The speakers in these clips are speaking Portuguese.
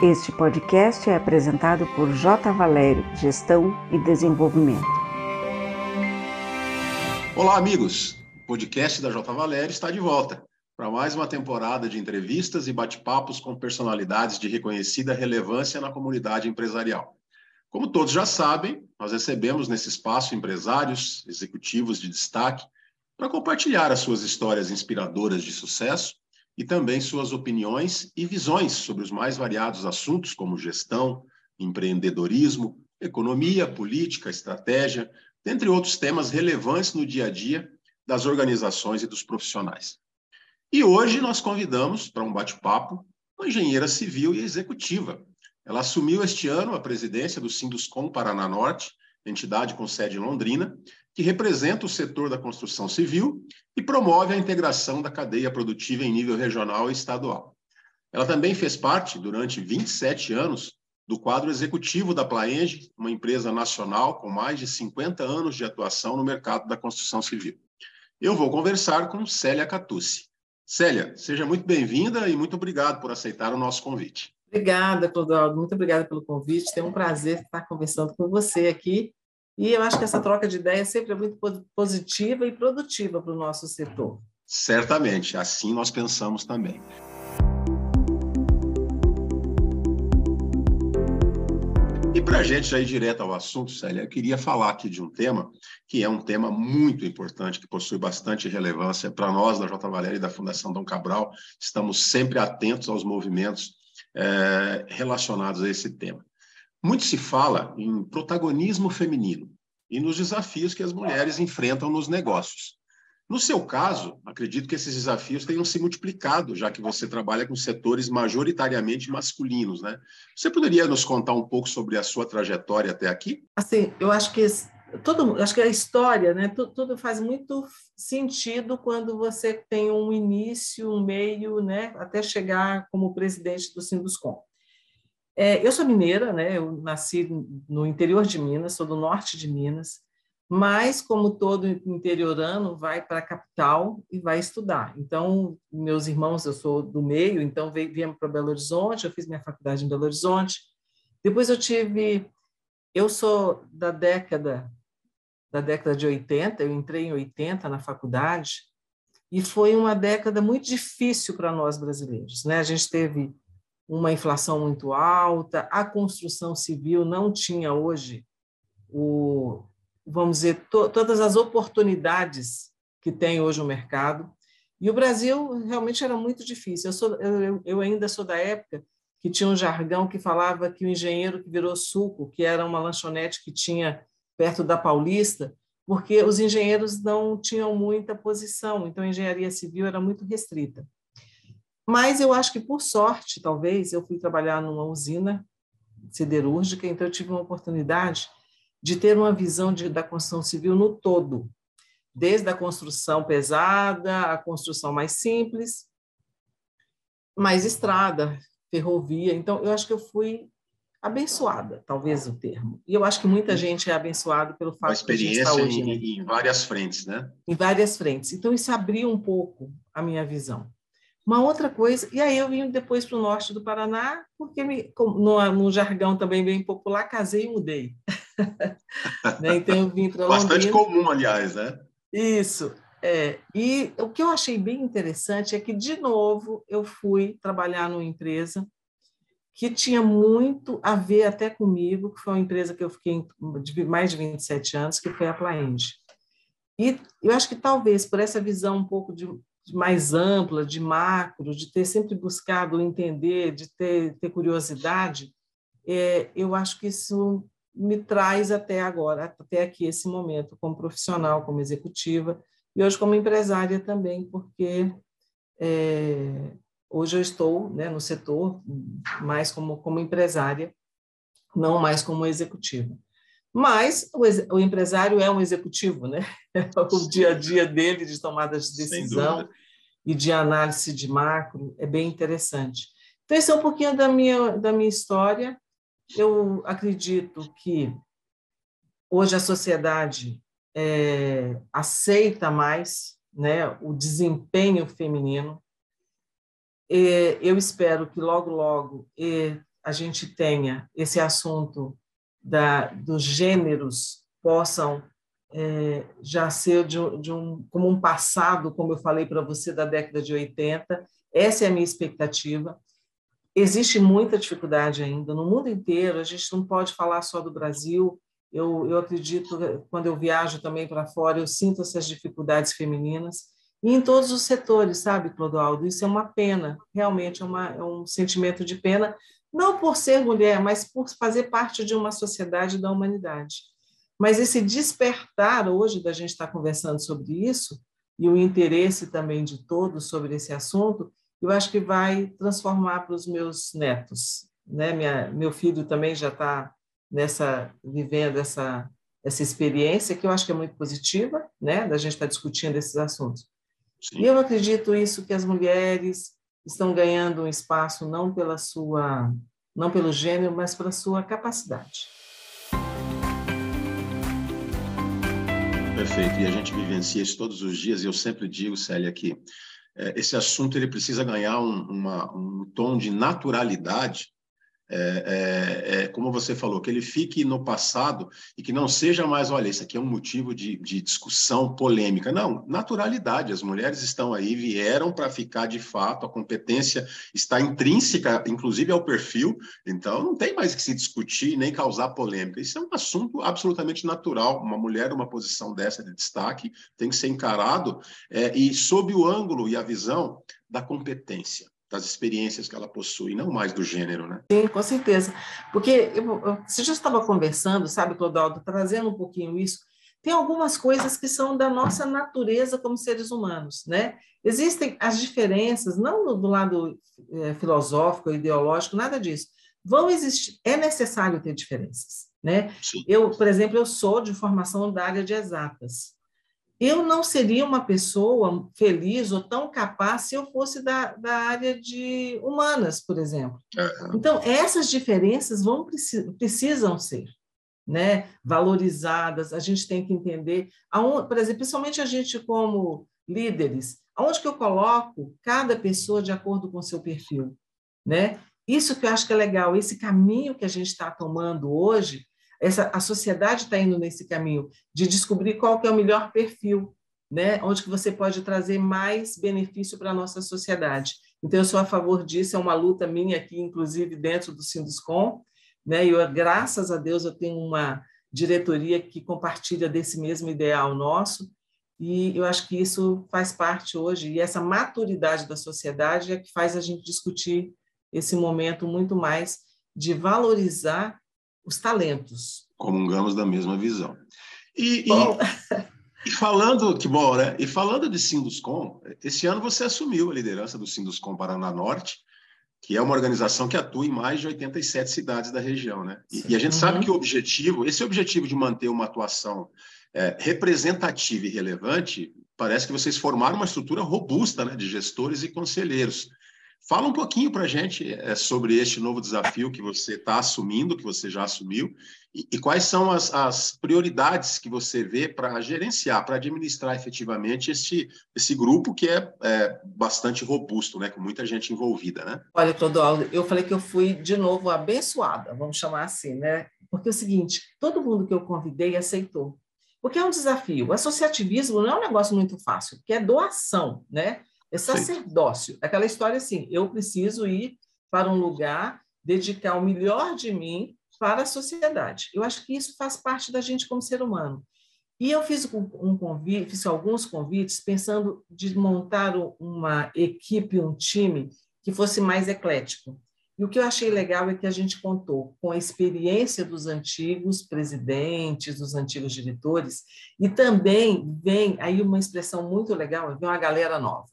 Este podcast é apresentado por J. Valério, Gestão e Desenvolvimento. Olá, amigos! O podcast da J. Valério está de volta para mais uma temporada de entrevistas e bate-papos com personalidades de reconhecida relevância na comunidade empresarial. Como todos já sabem, nós recebemos nesse espaço empresários, executivos de destaque, para compartilhar as suas histórias inspiradoras de sucesso e também suas opiniões e visões sobre os mais variados assuntos, como gestão, empreendedorismo, economia, política, estratégia, dentre outros temas relevantes no dia a dia das organizações e dos profissionais. E hoje nós convidamos para um bate-papo uma engenheira civil e executiva. Ela assumiu este ano a presidência do Sinduscom Paraná Norte, entidade com sede em Londrina, que representa o setor da construção civil e promove a integração da cadeia produtiva em nível regional e estadual. Ela também fez parte, durante 27 anos, do quadro executivo da Plaenge, uma empresa nacional com mais de 50 anos de atuação no mercado da construção civil. Eu vou conversar com Célia Catucci. Célia, seja muito bem-vinda e muito obrigado por aceitar o nosso convite. Obrigada, Clodoaldo. Muito obrigada pelo convite. É um prazer estar conversando com você aqui e eu acho que essa troca de ideias sempre é muito positiva e produtiva para o nosso setor. Certamente, assim nós pensamos também. E para a gente já ir direto ao assunto, Célia, eu queria falar aqui de um tema que é um tema muito importante, que possui bastante relevância para nós da J. Valéria e da Fundação Dom Cabral. Estamos sempre atentos aos movimentos é, relacionados a esse tema. Muito se fala em protagonismo feminino e nos desafios que as mulheres enfrentam nos negócios. No seu caso, acredito que esses desafios tenham se multiplicado, já que você trabalha com setores majoritariamente masculinos, né? Você poderia nos contar um pouco sobre a sua trajetória até aqui? Assim, eu acho que todo, acho que a história, né? Tudo, tudo faz muito sentido quando você tem um início, um meio, né? Até chegar como presidente do Sinduscom. É, eu sou mineira, né? Eu nasci no interior de Minas, sou do norte de Minas, mas como todo interiorano vai para a capital e vai estudar. Então, meus irmãos, eu sou do meio, então viemos para Belo Horizonte, eu fiz minha faculdade em Belo Horizonte. Depois eu tive, eu sou da década da década de 80, eu entrei em 80 na faculdade e foi uma década muito difícil para nós brasileiros, né? A gente teve uma inflação muito alta, a construção civil não tinha hoje o, vamos dizer, to, todas as oportunidades que tem hoje o mercado. E o Brasil realmente era muito difícil. Eu, sou, eu, eu ainda sou da época que tinha um jargão que falava que o engenheiro que virou suco, que era uma lanchonete que tinha perto da Paulista, porque os engenheiros não tinham muita posição, então a engenharia civil era muito restrita. Mas eu acho que, por sorte, talvez, eu fui trabalhar numa usina siderúrgica, então eu tive uma oportunidade de ter uma visão de, da construção civil no todo, desde a construção pesada, a construção mais simples, mais estrada, ferrovia. Então, eu acho que eu fui abençoada, talvez o termo. E eu acho que muita gente é abençoada pelo fato uma experiência de estar hoje, em, em várias frentes, né? Em várias frentes. Então, isso abriu um pouco a minha visão. Uma outra coisa, e aí eu vim depois para o norte do Paraná, porque me, no, no, jargão também bem popular, casei e mudei. né? Então eu vim para Bastante comum, aliás, né? Isso. É. E o que eu achei bem interessante é que, de novo, eu fui trabalhar numa empresa que tinha muito a ver até comigo, que foi uma empresa que eu fiquei de mais de 27 anos, que foi a Plaend. E eu acho que talvez por essa visão um pouco de mais ampla, de macro, de ter sempre buscado entender, de ter, ter curiosidade, é, eu acho que isso me traz até agora, até aqui esse momento, como profissional, como executiva, e hoje como empresária também, porque é, hoje eu estou né, no setor mais como, como empresária, não mais como executiva. Mas o, o, empresário é um executivo, né? o dia a dia dele de tomada de decisão e de análise de macro é bem interessante. Então, esse é um pouquinho da minha, da minha história. Eu acredito que hoje a sociedade é, aceita mais né, o desempenho feminino. eu espero que logo, logo a gente tenha esse assunto da, dos gêneros possam é, já ser de, de, um, como um passado, como eu falei para você, da década de 80. Essa é a minha expectativa. Existe muita dificuldade ainda no mundo inteiro, a gente não pode falar só do Brasil. Eu, eu acredito, quando eu viajo também para fora, eu sinto essas dificuldades femininas. E em todos os setores, sabe, Clodoaldo? Isso é uma pena, realmente é, uma, é um sentimento de pena, não por ser mulher, mas por fazer parte de uma sociedade da humanidade. Mas esse despertar hoje da gente estar conversando sobre isso, e o interesse também de todos sobre esse assunto, eu acho que vai transformar para os meus netos. Né? Minha, meu filho também já está nessa vivendo essa essa experiência que eu acho que é muito positiva, né, da gente estar discutindo esses assuntos. Sim. E eu acredito isso que as mulheres estão ganhando um espaço não pela sua não pelo gênero, mas pela sua capacidade. Perfeito. E a gente vivencia isso todos os dias. E eu sempre digo, Célia, que é, esse assunto ele precisa ganhar um, uma, um tom de naturalidade é, é, é, como você falou, que ele fique no passado e que não seja mais, olha, isso aqui é um motivo de, de discussão polêmica. Não, naturalidade. As mulheres estão aí, vieram para ficar de fato, a competência está intrínseca, inclusive ao perfil, então não tem mais que se discutir nem causar polêmica. Isso é um assunto absolutamente natural. Uma mulher numa posição dessa de destaque tem que ser encarado é, e sob o ângulo e a visão da competência das experiências que ela possui, não mais do gênero, né? Sim, com certeza. Porque eu, eu, você já estava conversando, sabe, Clodaldo, trazendo um pouquinho isso, tem algumas coisas que são da nossa natureza como seres humanos, né? Existem as diferenças, não do lado é, filosófico, ideológico, nada disso. Vão existir, é necessário ter diferenças, né? Sim. Eu, por exemplo, eu sou de formação da área de exatas eu não seria uma pessoa feliz ou tão capaz se eu fosse da, da área de humanas, por exemplo. Então, essas diferenças vão precisam ser né, valorizadas, a gente tem que entender, aonde, por exemplo, principalmente a gente como líderes, aonde que eu coloco cada pessoa de acordo com o seu perfil, né? Isso que eu acho que é legal, esse caminho que a gente está tomando hoje, essa, a sociedade está indo nesse caminho de descobrir qual que é o melhor perfil, né? onde que você pode trazer mais benefício para a nossa sociedade. Então, eu sou a favor disso, é uma luta minha aqui, inclusive dentro do Sinduscom, né? e eu, graças a Deus eu tenho uma diretoria que compartilha desse mesmo ideal nosso, e eu acho que isso faz parte hoje, e essa maturidade da sociedade é que faz a gente discutir esse momento muito mais de valorizar os talentos. Comungamos da mesma visão. E, e, e, falando, que bom, né? E falando de Sinduscom, esse ano você assumiu a liderança do Sinduscom Paraná Norte, que é uma organização que atua em mais de 87 cidades da região, né? E, e a gente uhum. sabe que o objetivo, esse objetivo de manter uma atuação é, representativa e relevante, parece que vocês formaram uma estrutura robusta, né, de gestores e conselheiros. Fala um pouquinho para a gente é, sobre este novo desafio que você está assumindo, que você já assumiu, e, e quais são as, as, prioridades que você vê para gerenciar, para administrar efetivamente esse, esse grupo que é, é, bastante robusto, né, com muita gente envolvida, né? Olha, Clodoaldo, eu falei que eu fui de novo abençoada, vamos chamar assim, né? Porque é o seguinte, todo mundo que eu convidei aceitou. Porque é um desafio. O associativismo não é um negócio muito fácil, porque é doação, né? É sacerdócio. Sim. Aquela história assim, eu preciso ir para um lugar, dedicar o melhor de mim para a sociedade. Eu acho que isso faz parte da gente como ser humano. E eu fiz um convite, fiz alguns convites pensando de montar uma equipe, um time que fosse mais eclético. E o que eu achei legal é que a gente contou com a experiência dos antigos presidentes, dos antigos diretores, e também vem aí uma expressão muito legal, vem uma galera nova.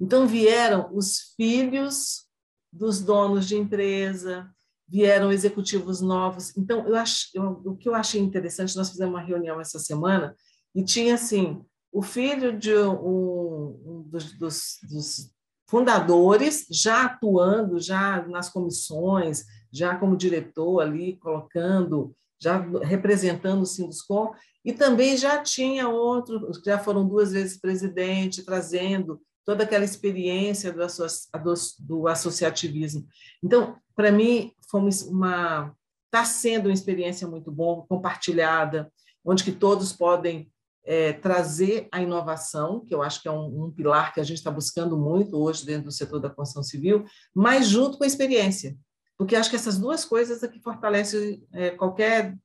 Então vieram os filhos dos donos de empresa, vieram executivos novos. Então eu acho, o que eu achei interessante, nós fizemos uma reunião essa semana e tinha assim o filho de um, um dos, dos, dos fundadores já atuando já nas comissões, já como diretor ali colocando, já representando o Sinduscom, e também já tinha outro, já foram duas vezes presidente, trazendo toda aquela experiência do, do associativismo. Então, para mim, foi uma está sendo uma experiência muito boa, compartilhada, onde que todos podem é, trazer a inovação, que eu acho que é um, um pilar que a gente está buscando muito hoje dentro do setor da construção civil, mas junto com a experiência, porque acho que essas duas coisas é que fortalecem é, qualquer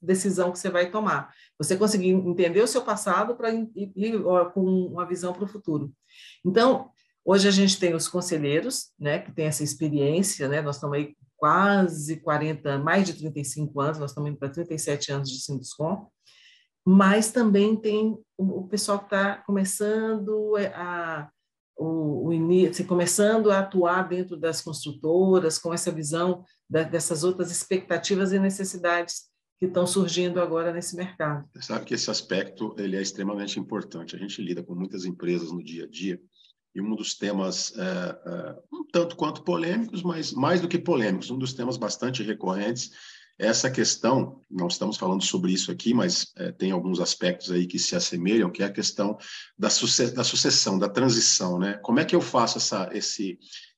decisão que você vai tomar. Você conseguir entender o seu passado para ir, com uma visão para o futuro. Então, hoje a gente tem os conselheiros, né, que tem essa experiência, né, nós estamos aí quase 40, mais de 35 anos, nós estamos indo para 37 anos de Sinduscom, mas também tem o, pessoal que está começando é, a o, o assim, começando a atuar dentro das construtoras com essa visão da, dessas outras expectativas e necessidades que estão surgindo agora nesse mercado. Você sabe que esse aspecto ele é extremamente importante. A gente lida com muitas empresas no dia a dia e um dos temas é, é, um tanto quanto polêmicos, mas mais do que polêmicos, um dos temas bastante recorrentes é essa questão, não estamos falando sobre isso aqui, mas é, tem alguns aspectos aí que se assemelham, que é a questão da, suce da sucessão, da transição, né? Como é que eu faço essa, esse,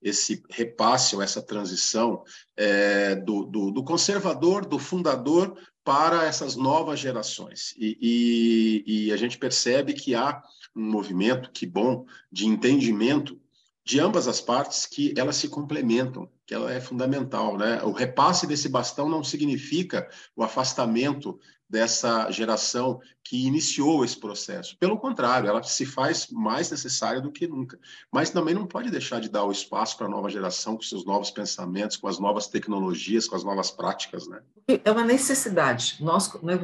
esse repasse ou essa transição é, do, do, do, conservador, do fundador, para essas novas gerações? E, e, e a gente percebe que há um movimento, que bom, de entendimento de ambas as partes que elas se complementam, que ela é fundamental, né? O repasse desse bastão não significa o afastamento dessa geração que iniciou esse processo. Pelo contrário, ela se faz mais necessária do que nunca. Mas também não pode deixar de dar o espaço para a nova geração com seus novos pensamentos, com as novas tecnologias, com as novas práticas, né? É uma necessidade. Nós, né,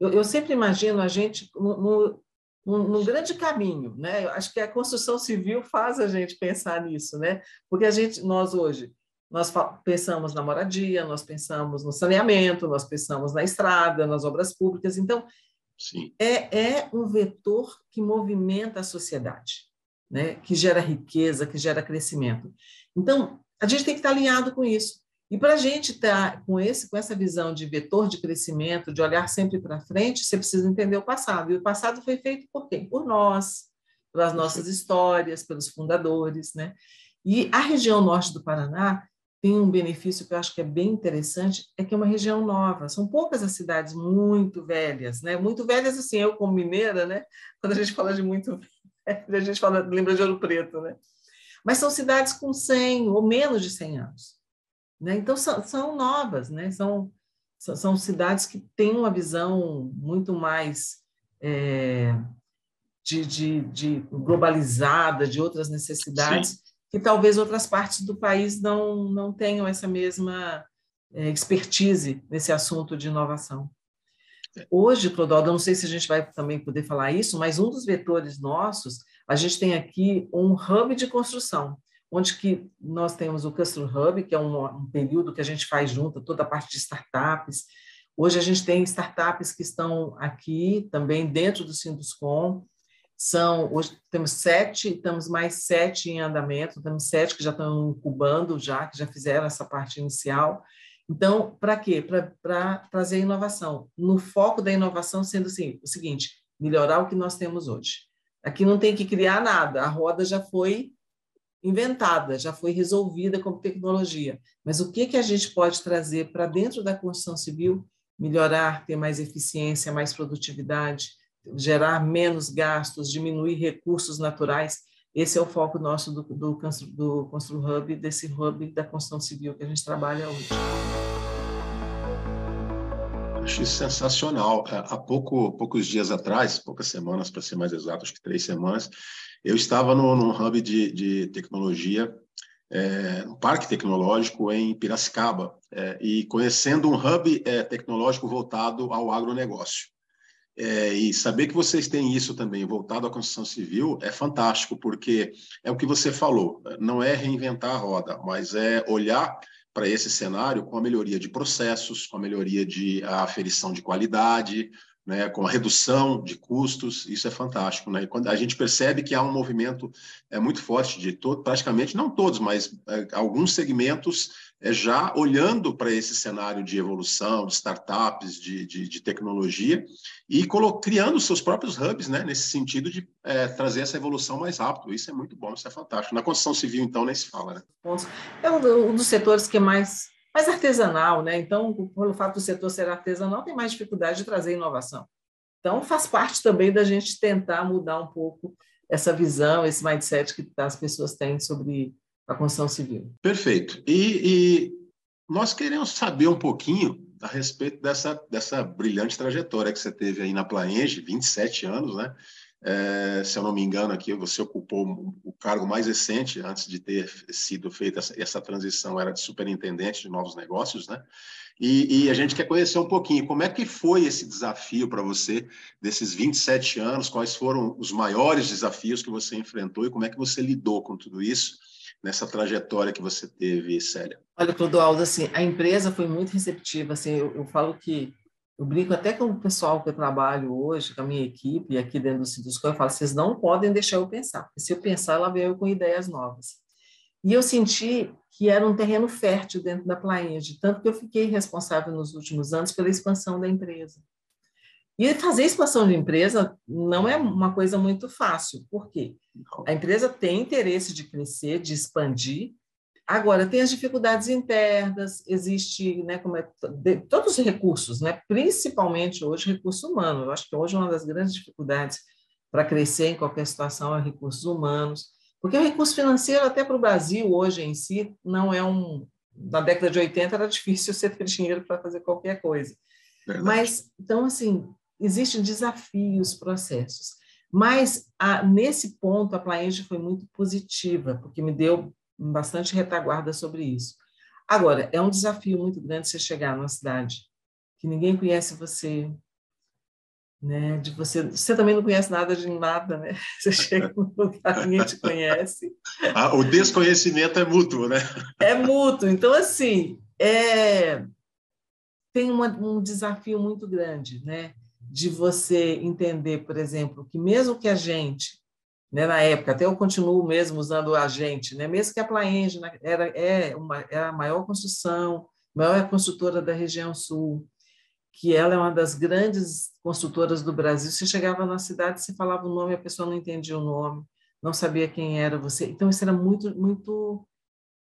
eu, eu sempre imagino a gente no, num, grande caminho, né? Eu acho que a construção civil faz a gente pensar nisso, né? Porque a gente, nós hoje, nós pensamos na moradia, nós pensamos no saneamento, nós pensamos na estrada, nas obras públicas. Então, Sim. É, é um vetor que movimenta a sociedade, né? Que gera riqueza, que gera crescimento. Então, a gente tem que estar alinhado com isso. E para a gente estar tá com, esse, com essa visão de vetor de crescimento, de olhar sempre para frente, você precisa entender o passado. E o passado foi feito por quem? Por nós, pelas nossas histórias, pelos fundadores. Né? E a região norte do Paraná tem um benefício que eu acho que é bem interessante, é que é uma região nova. São poucas as cidades muito velhas, né? Muito velhas, assim, eu como mineira, né? Quando a gente fala de muito velho, a gente fala, lembra de Ouro Preto, né? Mas são cidades com 100 ou menos de 100 anos. Né? Então, são, são novas, né? são, são cidades que têm uma visão muito mais é, de, de, de, globalizada, de outras necessidades, Sim. Que talvez outras partes do país não, não tenham essa mesma é, expertise nesse assunto de inovação. Hoje, Clodoaldo, não sei se a gente vai também poder falar isso, mas um dos vetores nossos, a gente tem aqui um hub de construção onde que nós temos o Customer Hub, que é um, um, período que a gente faz junto toda a parte de startups. Hoje a gente tem startups que estão aqui também dentro do Sinduscom. São, hoje temos sete, temos mais sete em andamento, temos sete que já estão incubando já, que já fizeram essa parte inicial. Então, para quê? Para trazer inovação. No foco da inovação sendo assim, o seguinte, melhorar o que nós temos hoje. Aqui não tem que criar nada, a roda já foi inventada, já foi resolvida como tecnologia. Mas o que, que a gente pode trazer para dentro da construção civil? Melhorar, ter mais eficiência, mais produtividade, gerar menos gastos, diminuir recursos naturais. Esse é o foco nosso do, do, do Constru Hub, desse hub da construção civil que a gente trabalha hoje. Acho sensacional. Há pouco, poucos dias atrás, poucas semanas, para ser mais exato, acho que três semanas, eu estava no, num hub de, de tecnologia, é, um parque tecnológico em Piracicaba, é, e conhecendo um hub é, tecnológico voltado ao agronegócio. É, e saber que vocês têm isso também voltado à construção civil é fantástico, porque é o que você falou, não é reinventar a roda, mas é olhar para esse cenário com a melhoria de processos, com a melhoria de aferição de qualidade, né, com a redução de custos, isso é fantástico, né? Quando a gente percebe que há um movimento é muito forte de todo, praticamente não todos, mas é, alguns segmentos é, já olhando para esse cenário de evolução, de startups, de, de, de tecnologia e criando seus próprios hubs, né? Nesse sentido de é, trazer essa evolução mais rápido. Isso é muito bom, isso é fantástico. Na construção civil, então, nem se fala, né? É um dos setores que mais mais artesanal, né? Então, pelo fato do setor ser artesanal, tem mais dificuldade de trazer inovação. Então, faz parte também da gente tentar mudar um pouco essa visão, esse mindset que as pessoas têm sobre a construção civil. Perfeito. E, e nós queremos saber um pouquinho a respeito dessa, dessa brilhante trajetória que você teve aí na Plaenge, 27 anos, né? É, se eu não me engano, aqui você ocupou o cargo mais recente, antes de ter sido feita essa, essa transição, era de superintendente de novos negócios, né? E, e, a gente quer conhecer um pouquinho como é que foi esse desafio para você, desses 27 anos, quais foram os maiores desafios que você enfrentou e como é que você lidou com tudo isso nessa trajetória que você teve, Célia? Olha, Clodoaldo, assim, a empresa foi muito receptiva, assim, eu, eu falo que eu brinco até com o pessoal que eu trabalho hoje, com a minha equipe, aqui dentro do Cidusco, eu falo, vocês não podem deixar eu pensar, porque se eu pensar, ela veio com ideias novas. E eu senti que era um terreno fértil dentro da Plaenge, tanto que eu fiquei responsável nos últimos anos pela expansão da empresa. E fazer expansão de empresa não é uma coisa muito fácil, por quê? A empresa tem interesse de crescer, de expandir, Agora, tem as dificuldades internas, existe, né, como é, de, todos os recursos, né, principalmente hoje recurso humano. Eu acho que hoje uma das grandes dificuldades para crescer em qualquer situação é recursos humanos, porque o recurso financeiro, até para o Brasil hoje em si, não é um. Na década de 80 era difícil você ter dinheiro para fazer qualquer coisa. Verdade. Mas, então, assim, existem desafios, processos. Mas, a, nesse ponto, a Plaenge foi muito positiva, porque me deu bastante retaguarda sobre isso. Agora, é um desafio muito grande você chegar numa cidade que ninguém conhece você, né? De você, você também não conhece nada de nada, né? Você chega num lugar ninguém te conhece. Ah, o desconhecimento é mútuo, né? É mútuo. Então, assim, é tem uma, um desafio muito grande, né? De você entender, por exemplo, que mesmo que a gente né, na época, até eu continuo mesmo usando a gente, né, mesmo que a Plaenge era, é uma, é a maior construção, maior construtora da região sul, que ela é uma das grandes construtoras do Brasil. Você chegava na cidade, você falava o nome, a pessoa não entendia o nome, não sabia quem era você. Então, isso era muito, muito,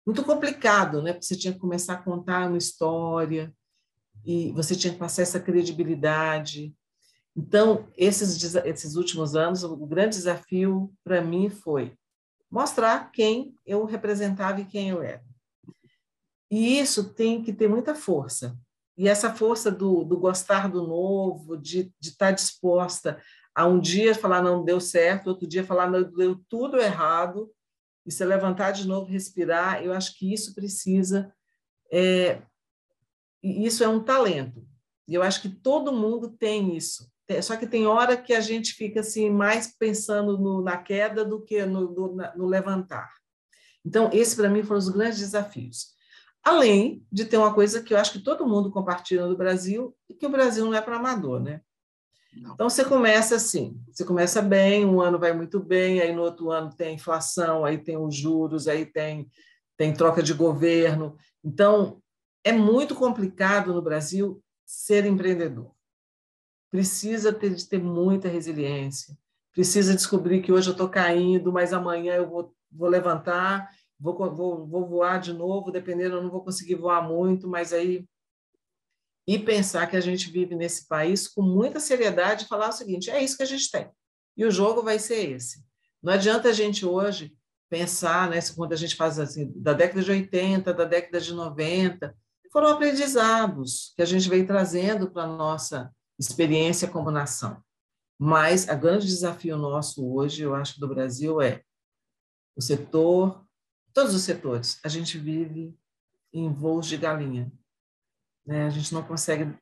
muito complicado, né? Porque você tinha que começar a contar uma história e você tinha que passar essa credibilidade. Então, esses, esses últimos anos, o grande desafio para mim foi mostrar quem eu representava e quem eu era. E isso tem que ter muita força. E essa força do, do gostar do novo, de, estar disposta a um dia falar não deu certo, outro dia falar não deu tudo errado, e se levantar de novo, respirar, eu acho que isso precisa. É, isso é um talento. E eu acho que todo mundo tem isso. Só que tem hora que a gente fica assim mais pensando no, na queda do que no, no, no levantar. Então, esse para mim foram os grandes desafios. Além de ter uma coisa que eu acho que todo mundo compartilha no Brasil, e que o Brasil não é para amador, né? Então, você começa assim, você começa bem, um ano vai muito bem, aí no outro ano tem inflação, aí tem os juros, aí tem, tem troca de governo. Então, é muito complicado no Brasil ser empreendedor precisa ter, ter muita resiliência, precisa descobrir que hoje eu estou caindo, mas amanhã eu vou, vou levantar, vou, vou, vou voar de novo, dependendo, eu não vou conseguir voar muito, mas aí. E pensar que a gente vive nesse país com muita seriedade e falar o seguinte: é isso que a gente tem. E o jogo vai ser esse. Não adianta a gente hoje pensar, né, quando a gente faz assim, da década de 80, da década de 90, foram aprendizados que a gente veio trazendo para a nossa experiência como nação. Mas o grande desafio nosso hoje, eu acho, do Brasil é o setor, todos os setores. A gente vive em voos de galinha. Né? A gente não consegue,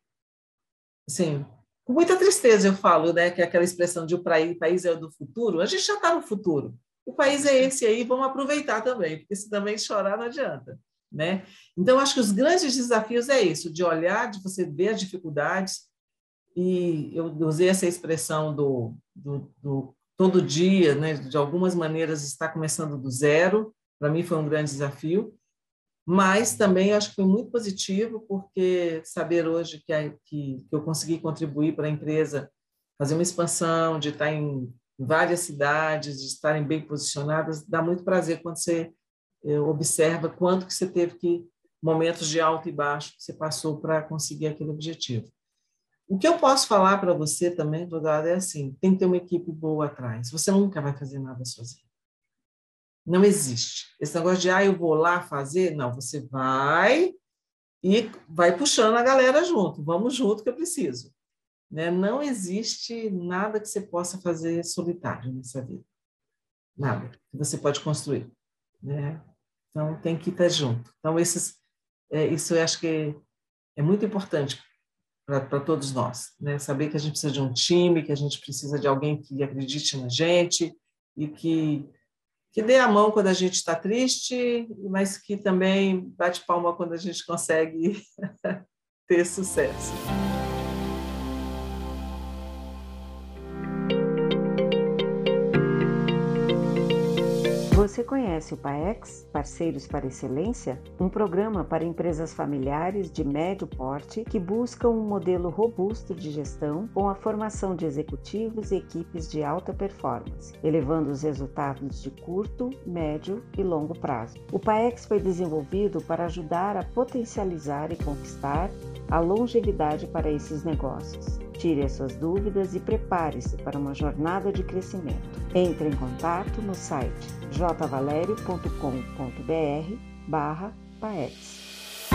assim, com muita tristeza eu falo, né, que é aquela expressão de o país é o do futuro. A gente já está no futuro. O país é esse aí, vamos aproveitar também, porque se também chorar não adianta. Né? Então, acho que os grandes desafios é isso, de olhar, de você ver as dificuldades, e eu usei essa expressão do, do, do todo dia, né, de algumas maneiras está começando do zero, para mim foi um grande desafio, mas também acho que foi muito positivo, porque saber hoje que, que, que eu consegui contribuir para a empresa fazer uma expansão, de estar em várias cidades, de estarem bem posicionadas, dá muito prazer quando você eh, observa quanto que você teve que momentos de alto e baixo que você passou para conseguir aquele objetivo. O que eu posso falar para você também, advogado, é assim: tem que ter uma equipe boa atrás. Você nunca vai fazer nada sozinho. Não existe. Esse negócio de, ah, eu vou lá fazer. Não, você vai e vai puxando a galera junto. Vamos junto que eu preciso. Né? Não existe nada que você possa fazer solitário nessa vida. Nada que você pode construir. Né? Então, tem que estar junto. Então, esses, é, isso eu acho que é muito importante para todos nós. Né? Saber que a gente precisa de um time, que a gente precisa de alguém que acredite na gente e que, que dê a mão quando a gente está triste, mas que também bate palma quando a gente consegue ter sucesso. Você conhece o PAEX, Parceiros para Excelência? Um programa para empresas familiares de médio porte que buscam um modelo robusto de gestão com a formação de executivos e equipes de alta performance, elevando os resultados de curto, médio e longo prazo. O PAEX foi desenvolvido para ajudar a potencializar e conquistar a longevidade para esses negócios. Tire as suas dúvidas e prepare-se para uma jornada de crescimento. Entre em contato no site jvalerio.com.br barra PAEX.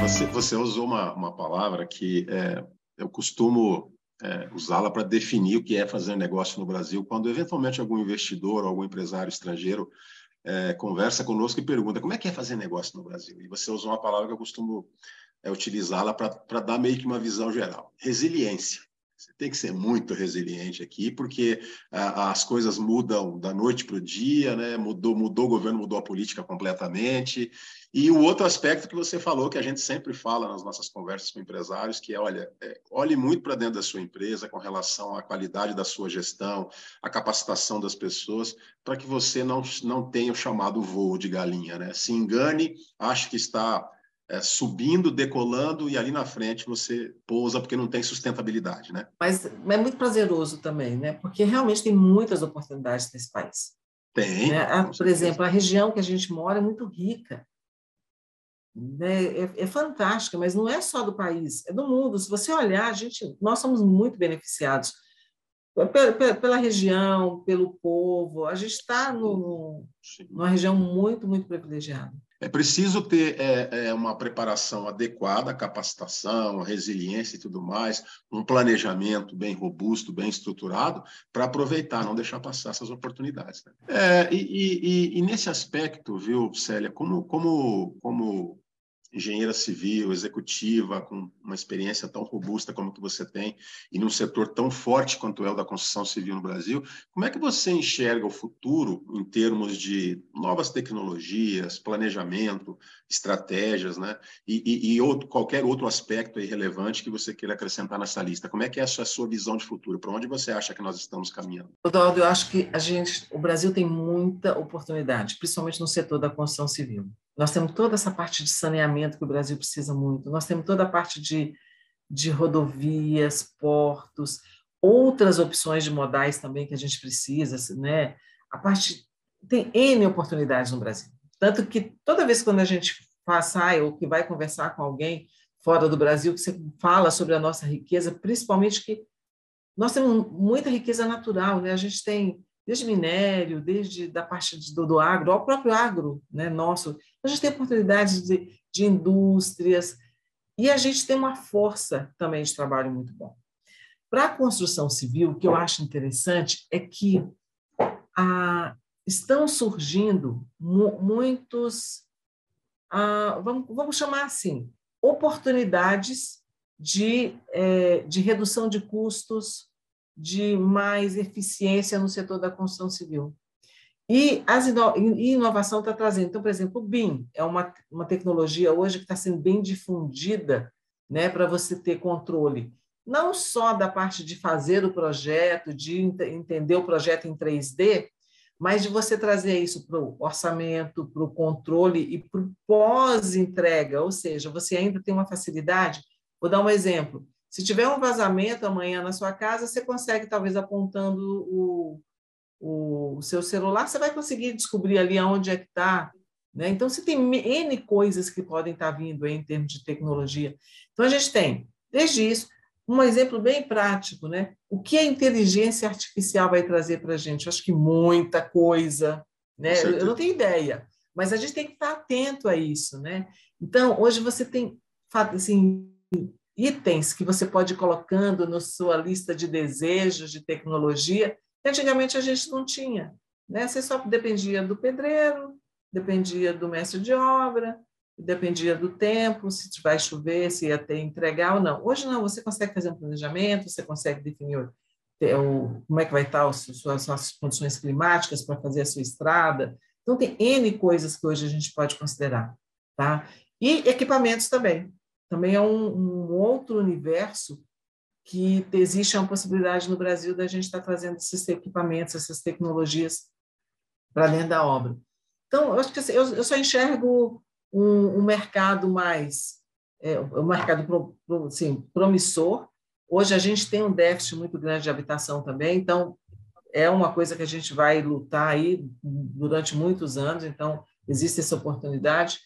Você, você usou uma, uma palavra que é, eu costumo é, usá-la para definir o que é fazer negócio no Brasil, quando eventualmente algum investidor ou algum empresário estrangeiro é, conversa conosco e pergunta como é que é fazer negócio no Brasil. E você usou uma palavra que eu costumo é, utilizá-la para dar meio que uma visão geral. Resiliência. Você tem que ser muito resiliente aqui, porque as coisas mudam da noite para o dia, né? mudou, mudou o governo, mudou a política completamente. E o outro aspecto que você falou, que a gente sempre fala nas nossas conversas com empresários, que é, olha, é, olhe muito para dentro da sua empresa com relação à qualidade da sua gestão, à capacitação das pessoas, para que você não, não tenha o chamado voo de galinha. Né? Se engane, ache que está é, subindo, decolando e ali na frente você pousa porque não tem sustentabilidade, né? Mas é muito prazeroso também, né? Porque realmente tem muitas oportunidades nesse país. Tem. Né? A, por exemplo, a região que a gente mora é muito rica. Né? É, é, fantástica, mas não é só do país, é do mundo. Se você olhar, a gente, nós somos muito beneficiados pela, pela região, pelo povo. A gente está numa região muito, muito privilegiada. É preciso ter é, é, uma preparação adequada, capacitação, resiliência e tudo mais, um planejamento bem robusto, bem estruturado, para aproveitar, não deixar passar essas oportunidades. Né? É, e, e, e, nesse aspecto, viu, Célia, como, como, como engenheira civil, executiva, com uma experiência tão robusta como que você tem e num setor tão forte quanto é o da construção civil no Brasil, como é que você enxerga o futuro em termos de novas tecnologias, planejamento, estratégias, né? E, e, e outro, qualquer outro aspecto relevante que você queira acrescentar nessa lista. Como é que é a sua, a sua visão de futuro? Para onde você acha que nós estamos caminhando? Eduardo, eu acho que a gente, o Brasil tem muita oportunidade, principalmente no setor da construção civil. Nós temos toda essa parte de saneamento que o Brasil precisa muito, nós temos toda a parte de, de rodovias, portos, outras opções de modais também que a gente precisa, né? A parte tem N oportunidades no Brasil. Tanto que toda vez quando a gente sai ou que vai conversar com alguém fora do Brasil, que você fala sobre a nossa riqueza, principalmente que nós temos muita riqueza natural, né? A gente tem desde minério, desde da parte do, do agro, ao próprio agro né, nosso. A gente tem oportunidades de, de indústrias e a gente tem uma força também de trabalho muito bom. Para a construção civil, o que eu acho interessante é que ah, estão surgindo mu muitos, vamos, vamos chamar assim, oportunidades de, eh, de redução de custos, de mais eficiência no setor da construção civil. E a inovação está trazendo, então, por exemplo, o BIM é uma, uma tecnologia hoje que está sendo bem difundida né, para você ter controle, não só da parte de fazer o projeto, de entender o projeto em 3D, mas de você trazer isso para o orçamento, para o controle e para o pós-entrega, ou seja, você ainda tem uma facilidade. Vou dar um exemplo. Se tiver um vazamento amanhã na sua casa, você consegue, talvez apontando o, o, seu celular, você vai conseguir descobrir ali aonde é que está. Né? Então, você tem N coisas que podem estar tá vindo aí em termos de tecnologia. Então, a gente tem, desde isso, um exemplo bem prático, né? O que a inteligência artificial vai trazer para a gente? Eu acho que muita coisa, né? Eu não tenho ideia, mas a gente tem que estar atento a isso, né? Então, hoje você tem assim, itens que você pode ir colocando na sua lista de desejos de tecnologia que antigamente a gente não tinha, né? Você só dependia do pedreiro, dependia do mestre de obra, dependia do tempo, se vai chover, se ia ter entregar ou não. Hoje não, você consegue fazer um planejamento, você consegue definir o, como é que vai estar as suas, suas condições climáticas para fazer a sua estrada. Então, tem N coisas que hoje a gente pode considerar. Tá? E equipamentos também. Também é um, um outro universo que existe uma possibilidade no Brasil da gente estar trazendo esses equipamentos, essas tecnologias para dentro da obra. Então, eu acho que assim, eu, eu só enxergo um, um mercado mais, é, um mercado pro, pro, assim, promissor. Hoje a gente tem um déficit muito grande de habitação também, então é uma coisa que a gente vai lutar aí durante muitos anos, então existe essa oportunidade.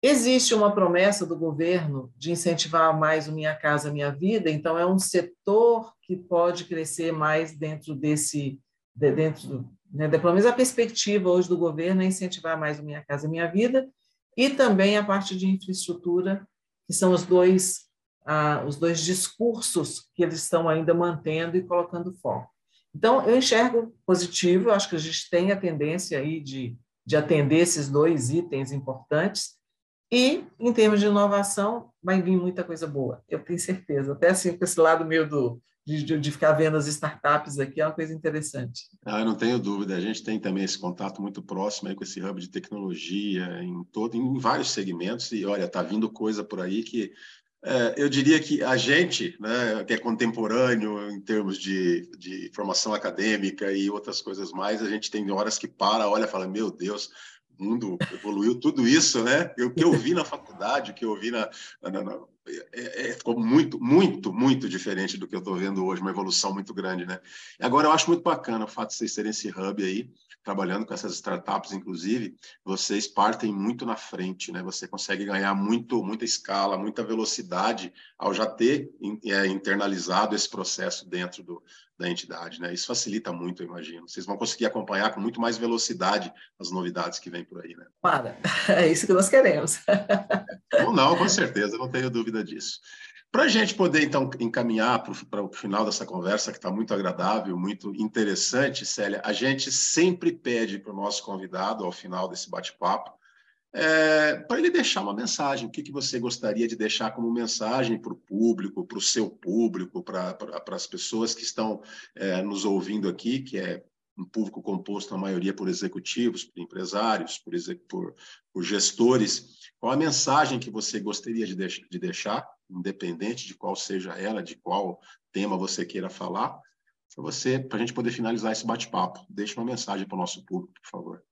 Existe uma promessa do governo de incentivar mais o Minha Casa Minha Vida, então é um setor que pode crescer mais dentro desse, dentro, né, pelo menos a perspectiva hoje do governo é incentivar mais o Minha Casa Minha Vida, e também a parte de infraestrutura, que são os dois, ah, os dois discursos que eles estão ainda mantendo e colocando foco. Então, eu enxergo positivo, eu acho que a gente tem a tendência aí de, de atender esses dois itens importantes, e, em termos de inovação, vai vir muita coisa boa, eu tenho certeza. Até assim, com esse lado meio do, de, de, ficar vendo as startups aqui é uma coisa interessante. Ah, não tenho dúvida. A gente tem também esse contato muito próximo aí com esse hub de tecnologia em todo, em vários segmentos. E olha, tá vindo coisa por aí que é, eu diria que a gente, né, que é contemporâneo em termos de, de formação acadêmica e outras coisas mais, a gente tem horas que para, olha, fala, meu Deus, mundo evoluiu tudo isso, né? O que eu vi na faculdade, o que eu vi na, na, na é, é, ficou muito, muito, muito diferente do que eu estou vendo hoje, uma evolução muito grande, né? Agora eu acho muito bacana o fato de vocês terem esse hub aí, trabalhando com essas startups, inclusive, vocês partem muito na frente, né? Você consegue ganhar muito, muita escala, muita velocidade ao já ter é, internalizado esse processo dentro do, da entidade, né? Isso facilita muito, eu imagino. Vocês vão conseguir acompanhar com muito mais velocidade as novidades que vêm por aí, né? Para, é isso que nós queremos. Ou não, com certeza, não tenho dúvida disso. Para a gente poder, então, encaminhar para o final dessa conversa, que está muito agradável, muito interessante, Célia, a gente sempre pede para o nosso convidado, ao final desse bate-papo, é, para ele deixar uma mensagem. O que, que você gostaria de deixar como mensagem para o público, para o seu público, para as pessoas que estão é, nos ouvindo aqui, que é um público composto, na maioria, por executivos, por empresários, por, por, por gestores. Qual a mensagem que você gostaria de, deix de deixar, independente de qual seja ela, de qual tema você queira falar, para você, para a gente poder finalizar esse bate-papo? Deixe uma mensagem para o nosso público, por favor.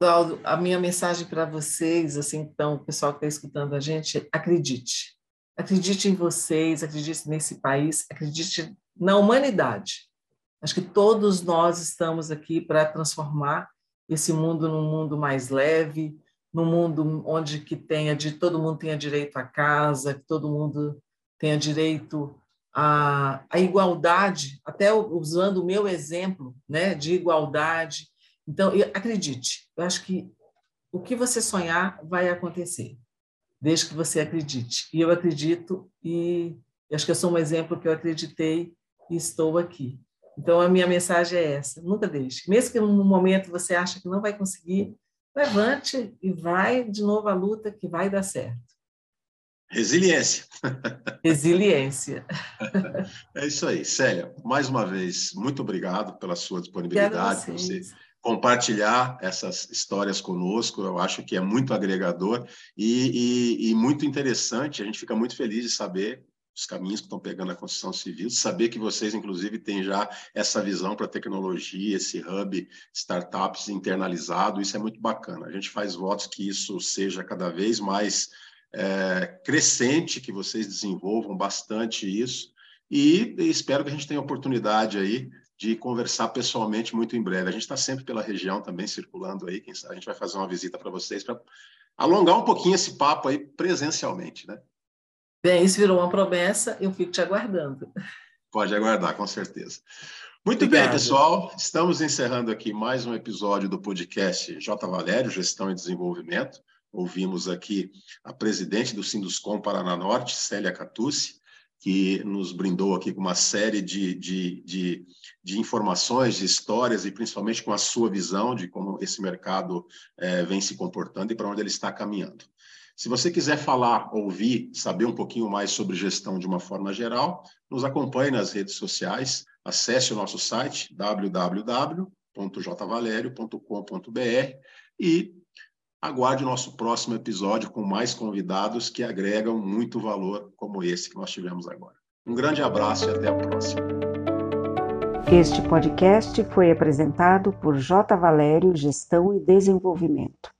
Aldo, a minha mensagem para vocês, assim, então, o pessoal que está escutando a gente, acredite. Acredite em vocês, acredite nesse país, acredite na humanidade. Acho que todos nós estamos aqui para transformar esse mundo num mundo mais leve, num mundo onde que tenha de todo mundo tenha direito à casa, que todo mundo tenha direito à, à igualdade, até usando o meu exemplo, né, de igualdade, então, acredite, eu acho que o que você sonhar vai acontecer, desde que você acredite. E eu acredito, e acho que eu sou um exemplo que eu acreditei e estou aqui. Então, a minha mensagem é essa: nunca deixe. Mesmo que no momento você acha que não vai conseguir, levante e vai de novo à luta, que vai dar certo. Resiliência. Resiliência. É isso aí. Célia, mais uma vez, muito obrigado pela sua disponibilidade, por você compartilhar essas histórias conosco. Eu acho que é muito agregador e, e, e muito interessante. A gente fica muito feliz de saber os caminhos que estão pegando a construção civil, saber que vocês, inclusive, têm já essa visão para tecnologia, esse hub startups internalizado, isso é muito bacana. A gente faz votos que isso seja cada vez mais é, crescente, que vocês desenvolvam bastante isso, e espero que a gente tenha oportunidade aí de conversar pessoalmente muito em breve. A gente está sempre pela região também circulando aí, quem sabe a gente vai fazer uma visita para vocês para alongar um pouquinho esse papo aí presencialmente, né? Bem, isso virou uma promessa, eu fico te aguardando. Pode aguardar, com certeza. Muito Obrigado. bem, pessoal. Estamos encerrando aqui mais um episódio do podcast J. Valério, Gestão e Desenvolvimento. Ouvimos aqui a presidente do Sinduscom Paraná Norte, Célia Catucci, que nos brindou aqui com uma série de, de, de, de, informações, de histórias e principalmente com a sua visão de como esse mercado é, vem se comportando e para onde ele está caminhando. Se você quiser falar, ouvir, saber um pouquinho mais sobre gestão de uma forma geral, nos acompanhe nas redes sociais, acesse o nosso site www.jvalerio.com.br e Aguarde o nosso próximo episódio com mais convidados que agregam muito valor, como esse que nós tivemos agora. Um grande abraço e até a próxima. Este podcast foi apresentado por J. Valério Gestão e Desenvolvimento.